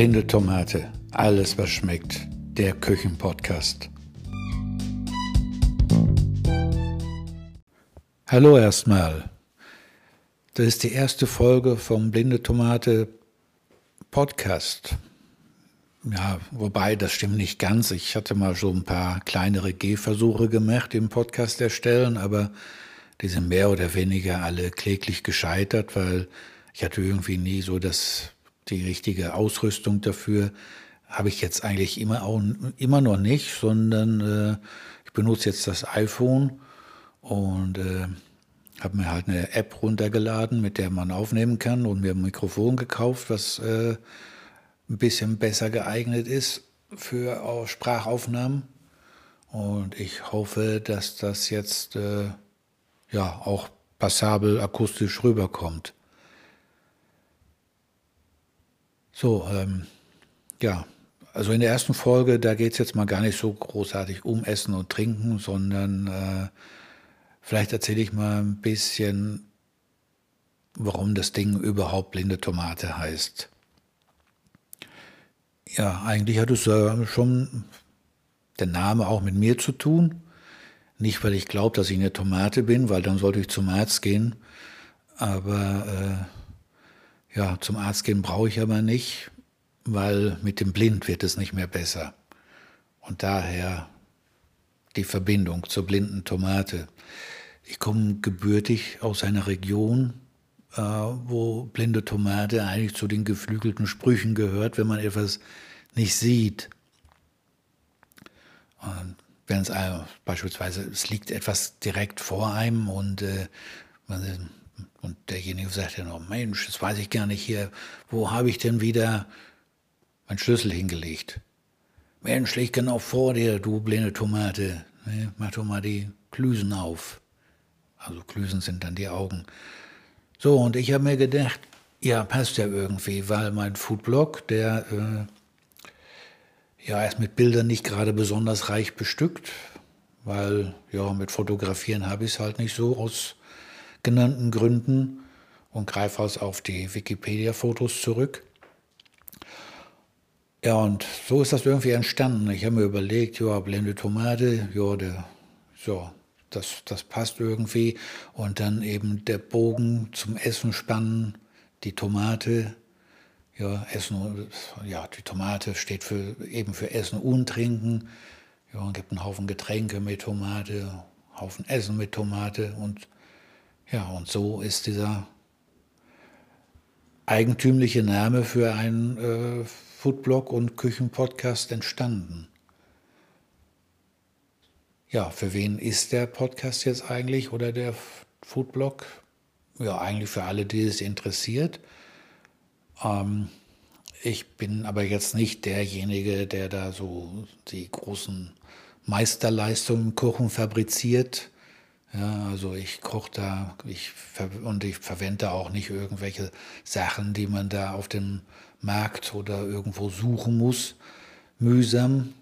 Blinde Tomate, alles was schmeckt, der Küchenpodcast. Hallo erstmal. Das ist die erste Folge vom Blinde Tomate Podcast. Ja, wobei das stimmt nicht ganz. Ich hatte mal so ein paar kleinere Gehversuche gemacht im Podcast erstellen, aber die sind mehr oder weniger alle kläglich gescheitert, weil ich hatte irgendwie nie so das die richtige Ausrüstung dafür habe ich jetzt eigentlich immer, auch, immer noch nicht, sondern äh, ich benutze jetzt das iPhone und äh, habe mir halt eine App runtergeladen, mit der man aufnehmen kann und mir ein Mikrofon gekauft, was äh, ein bisschen besser geeignet ist für Sprachaufnahmen. Und ich hoffe, dass das jetzt äh, ja auch passabel akustisch rüberkommt. So, ähm, ja, also in der ersten Folge, da geht es jetzt mal gar nicht so großartig um Essen und Trinken, sondern äh, vielleicht erzähle ich mal ein bisschen, warum das Ding überhaupt blinde Tomate heißt. Ja, eigentlich hat es äh, schon der Name auch mit mir zu tun. Nicht, weil ich glaube, dass ich eine Tomate bin, weil dann sollte ich zum Arzt gehen. Aber äh, ja, zum Arzt gehen brauche ich aber nicht, weil mit dem Blind wird es nicht mehr besser. Und daher die Verbindung zur blinden Tomate. Ich komme gebürtig aus einer Region, äh, wo blinde Tomate eigentlich zu den geflügelten Sprüchen gehört, wenn man etwas nicht sieht. wenn es äh, beispielsweise, es liegt etwas direkt vor einem und äh, man und derjenige sagt ja noch, Mensch, das weiß ich gar nicht hier, wo habe ich denn wieder meinen Schlüssel hingelegt? Mensch, liegt genau vor dir, du blinde Tomate. Ne, mach doch mal die Klüsen auf. Also Klüsen sind dann die Augen. So, und ich habe mir gedacht, ja, passt ja irgendwie, weil mein Foodblog, der äh, ja ist mit Bildern nicht gerade besonders reich bestückt, weil ja, mit Fotografieren habe ich es halt nicht so aus genannten Gründen und greife also auf die Wikipedia-Fotos zurück. Ja, und so ist das irgendwie entstanden. Ich habe mir überlegt, ja, blinde Tomate, ja, der, so, das, das passt irgendwie. Und dann eben der Bogen zum Essen spannen, die Tomate, ja, Essen, ja, die Tomate steht für, eben für Essen und Trinken. Ja, es gibt einen Haufen Getränke mit Tomate, Haufen Essen mit Tomate und ja, und so ist dieser eigentümliche Name für einen äh, Foodblog und Küchenpodcast entstanden. Ja, für wen ist der Podcast jetzt eigentlich oder der Foodblog? Ja, eigentlich für alle, die es interessiert. Ähm, ich bin aber jetzt nicht derjenige, der da so die großen Meisterleistungen im Kochen fabriziert. Ja, also ich koche da ich und ich verwende auch nicht irgendwelche Sachen, die man da auf dem Markt oder irgendwo suchen muss, mühsam,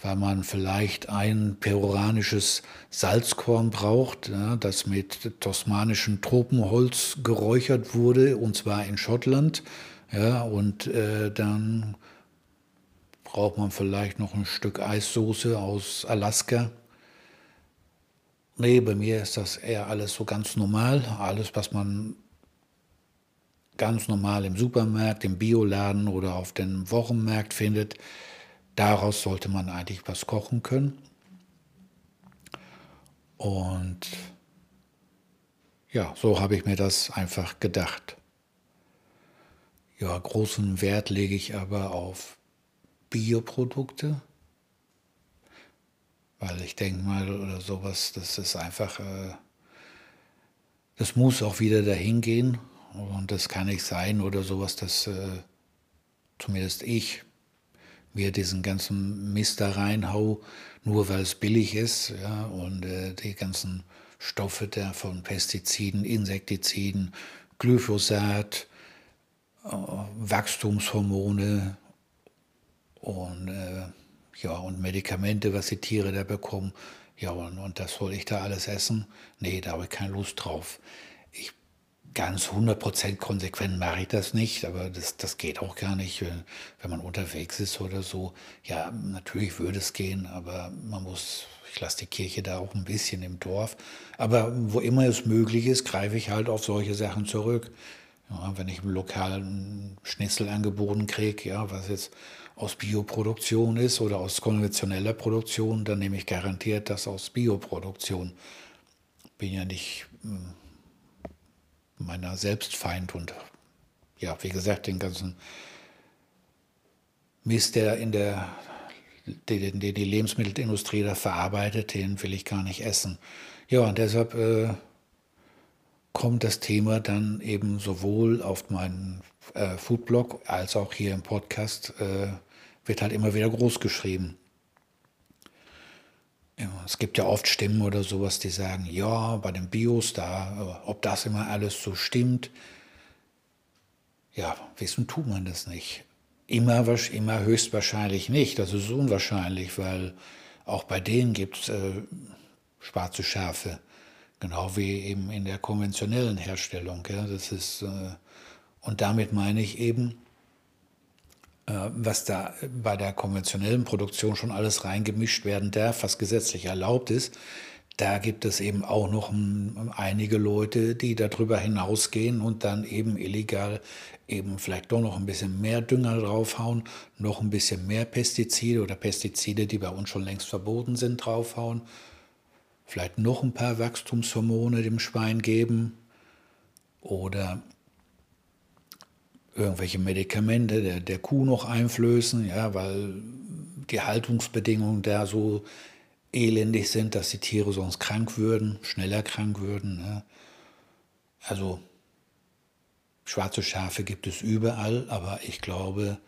weil man vielleicht ein peruanisches Salzkorn braucht, ja, das mit tosmanischem Tropenholz geräuchert wurde, und zwar in Schottland. Ja, und äh, dann braucht man vielleicht noch ein Stück Eissoße aus Alaska Nee, bei mir ist das eher alles so ganz normal. Alles, was man ganz normal im Supermarkt, im Bioladen oder auf dem Wochenmarkt findet, daraus sollte man eigentlich was kochen können. Und ja, so habe ich mir das einfach gedacht. Ja, großen Wert lege ich aber auf Bioprodukte weil ich denke mal, oder sowas, das ist einfach, äh, das muss auch wieder dahin gehen. Und das kann nicht sein oder sowas, dass äh, zumindest ich mir diesen ganzen Mist da reinhau, nur weil es billig ist. Ja, und äh, die ganzen Stoffe da von Pestiziden, Insektiziden, Glyphosat, äh, Wachstumshormone und äh, ja, und Medikamente, was die Tiere da bekommen. Ja, und, und das soll ich da alles essen? Nee, da habe ich keine Lust drauf. Ich ganz 100% konsequent mache ich das nicht, aber das, das geht auch gar nicht, wenn, wenn man unterwegs ist oder so. Ja, natürlich würde es gehen, aber man muss, ich lasse die Kirche da auch ein bisschen im Dorf. Aber wo immer es möglich ist, greife ich halt auf solche Sachen zurück. Ja, wenn ich im lokalen Schnitzel angeboten kriege, ja, was jetzt aus Bioproduktion ist oder aus konventioneller Produktion, dann nehme ich garantiert das aus Bioproduktion. Bin ja nicht hm, meiner Selbstfeind und ja, wie gesagt, den ganzen Mist, der in der die, die, die Lebensmittelindustrie da verarbeitet, den will ich gar nicht essen. Ja, und deshalb äh, kommt das Thema dann eben sowohl auf meinen äh, Foodblog als auch hier im Podcast, äh, wird halt immer wieder groß geschrieben. Ja, es gibt ja oft Stimmen oder sowas, die sagen, ja, bei den Bios da, ob das immer alles so stimmt. Ja, wissen tut man das nicht. Immer, immer höchstwahrscheinlich nicht. Das ist unwahrscheinlich, weil auch bei denen gibt es äh, schwarze Schafe. Genau wie eben in der konventionellen Herstellung. Ja, das ist, äh, und damit meine ich eben, was da bei der konventionellen Produktion schon alles reingemischt werden darf, was gesetzlich erlaubt ist, da gibt es eben auch noch einige Leute, die darüber hinausgehen und dann eben illegal eben vielleicht doch noch ein bisschen mehr Dünger draufhauen, noch ein bisschen mehr Pestizide oder Pestizide, die bei uns schon längst verboten sind, draufhauen vielleicht noch ein paar Wachstumshormone dem Schwein geben oder irgendwelche Medikamente der, der Kuh noch einflößen, ja, weil die Haltungsbedingungen da so elendig sind, dass die Tiere sonst krank würden, schneller krank würden. Ja. Also schwarze Schafe gibt es überall, aber ich glaube,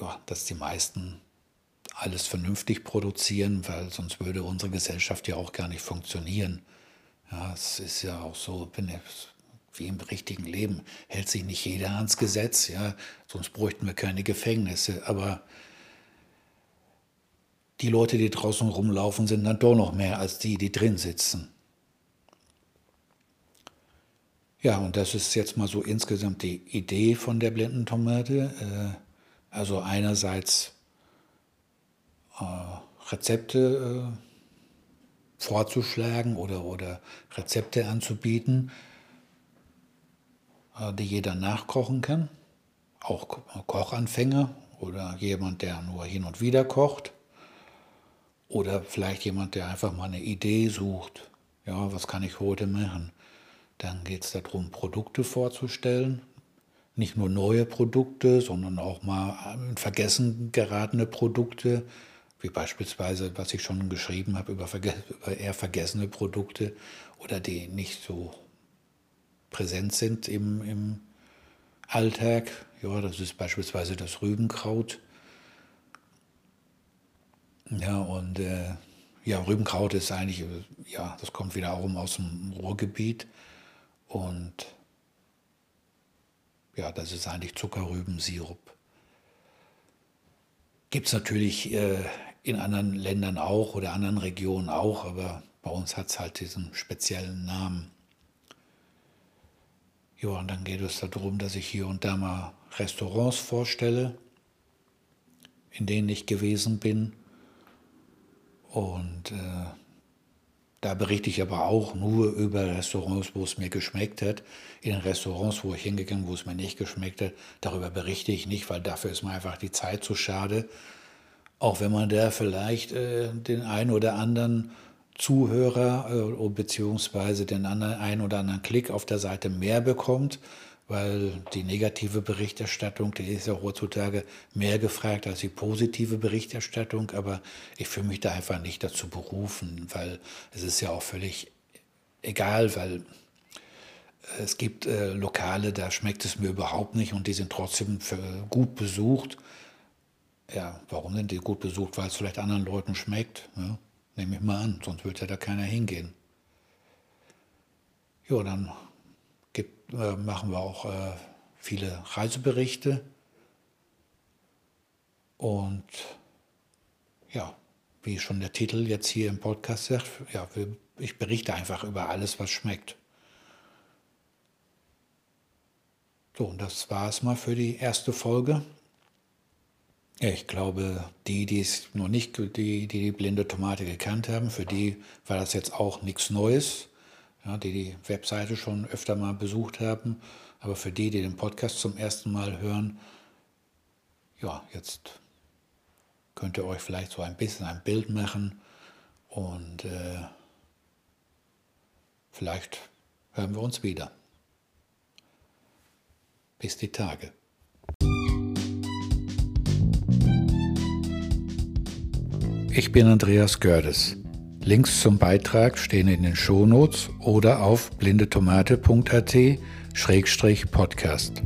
ja, dass die meisten alles vernünftig produzieren, weil sonst würde unsere Gesellschaft ja auch gar nicht funktionieren. Ja, es ist ja auch so, wie im richtigen Leben, hält sich nicht jeder ans Gesetz, ja, sonst bräuchten wir keine Gefängnisse. Aber die Leute, die draußen rumlaufen, sind dann doch noch mehr als die, die drin sitzen. Ja, und das ist jetzt mal so insgesamt die Idee von der Blindentomate. Äh, also einerseits äh, Rezepte äh, vorzuschlagen oder, oder Rezepte anzubieten, die jeder nachkochen kann. Auch Kochanfänger oder jemand, der nur hin und wieder kocht. Oder vielleicht jemand, der einfach mal eine Idee sucht. Ja, was kann ich heute machen? Dann geht es darum, Produkte vorzustellen. Nicht nur neue Produkte, sondern auch mal in Vergessen geratene Produkte, wie beispielsweise, was ich schon geschrieben habe, über, über eher vergessene Produkte oder die nicht so präsent sind im, im Alltag. Ja, das ist beispielsweise das Rübenkraut. Ja, und äh, ja, Rübenkraut ist eigentlich, ja, das kommt wiederum aus dem Ruhrgebiet. Und ja, das ist eigentlich Zuckerrübensirup. Gibt es natürlich äh, in anderen Ländern auch oder anderen Regionen auch, aber bei uns hat es halt diesen speziellen Namen. Ja, und dann geht es darum, dass ich hier und da mal Restaurants vorstelle, in denen ich gewesen bin. Und äh, da berichte ich aber auch nur über Restaurants, wo es mir geschmeckt hat. In den Restaurants, wo ich hingegangen, wo es mir nicht geschmeckt hat, darüber berichte ich nicht, weil dafür ist mir einfach die Zeit zu schade. Auch wenn man da vielleicht äh, den einen oder anderen Zuhörer äh, beziehungsweise den anderen, einen oder anderen Klick auf der Seite mehr bekommt, weil die negative Berichterstattung, die ist ja heutzutage mehr gefragt als die positive Berichterstattung, aber ich fühle mich da einfach nicht dazu berufen, weil es ist ja auch völlig egal, weil es gibt äh, Lokale, da schmeckt es mir überhaupt nicht und die sind trotzdem gut besucht ja, warum sind die gut besucht? Weil es vielleicht anderen Leuten schmeckt. Ja? Nehme ich mal an, sonst würde ja da keiner hingehen. Ja, dann gibt, äh, machen wir auch äh, viele Reiseberichte. Und ja, wie schon der Titel jetzt hier im Podcast sagt, ja, ich berichte einfach über alles, was schmeckt. So, und das war es mal für die erste Folge. Ich glaube, die, die es noch nicht, die, die die blinde Tomate gekannt haben, für die war das jetzt auch nichts Neues, ja, die die Webseite schon öfter mal besucht haben. Aber für die, die den Podcast zum ersten Mal hören, ja, jetzt könnt ihr euch vielleicht so ein bisschen ein Bild machen und äh, vielleicht hören wir uns wieder. Bis die Tage. Ich bin Andreas Gördes. Links zum Beitrag stehen in den Shownotes oder auf blindetomate.at-podcast.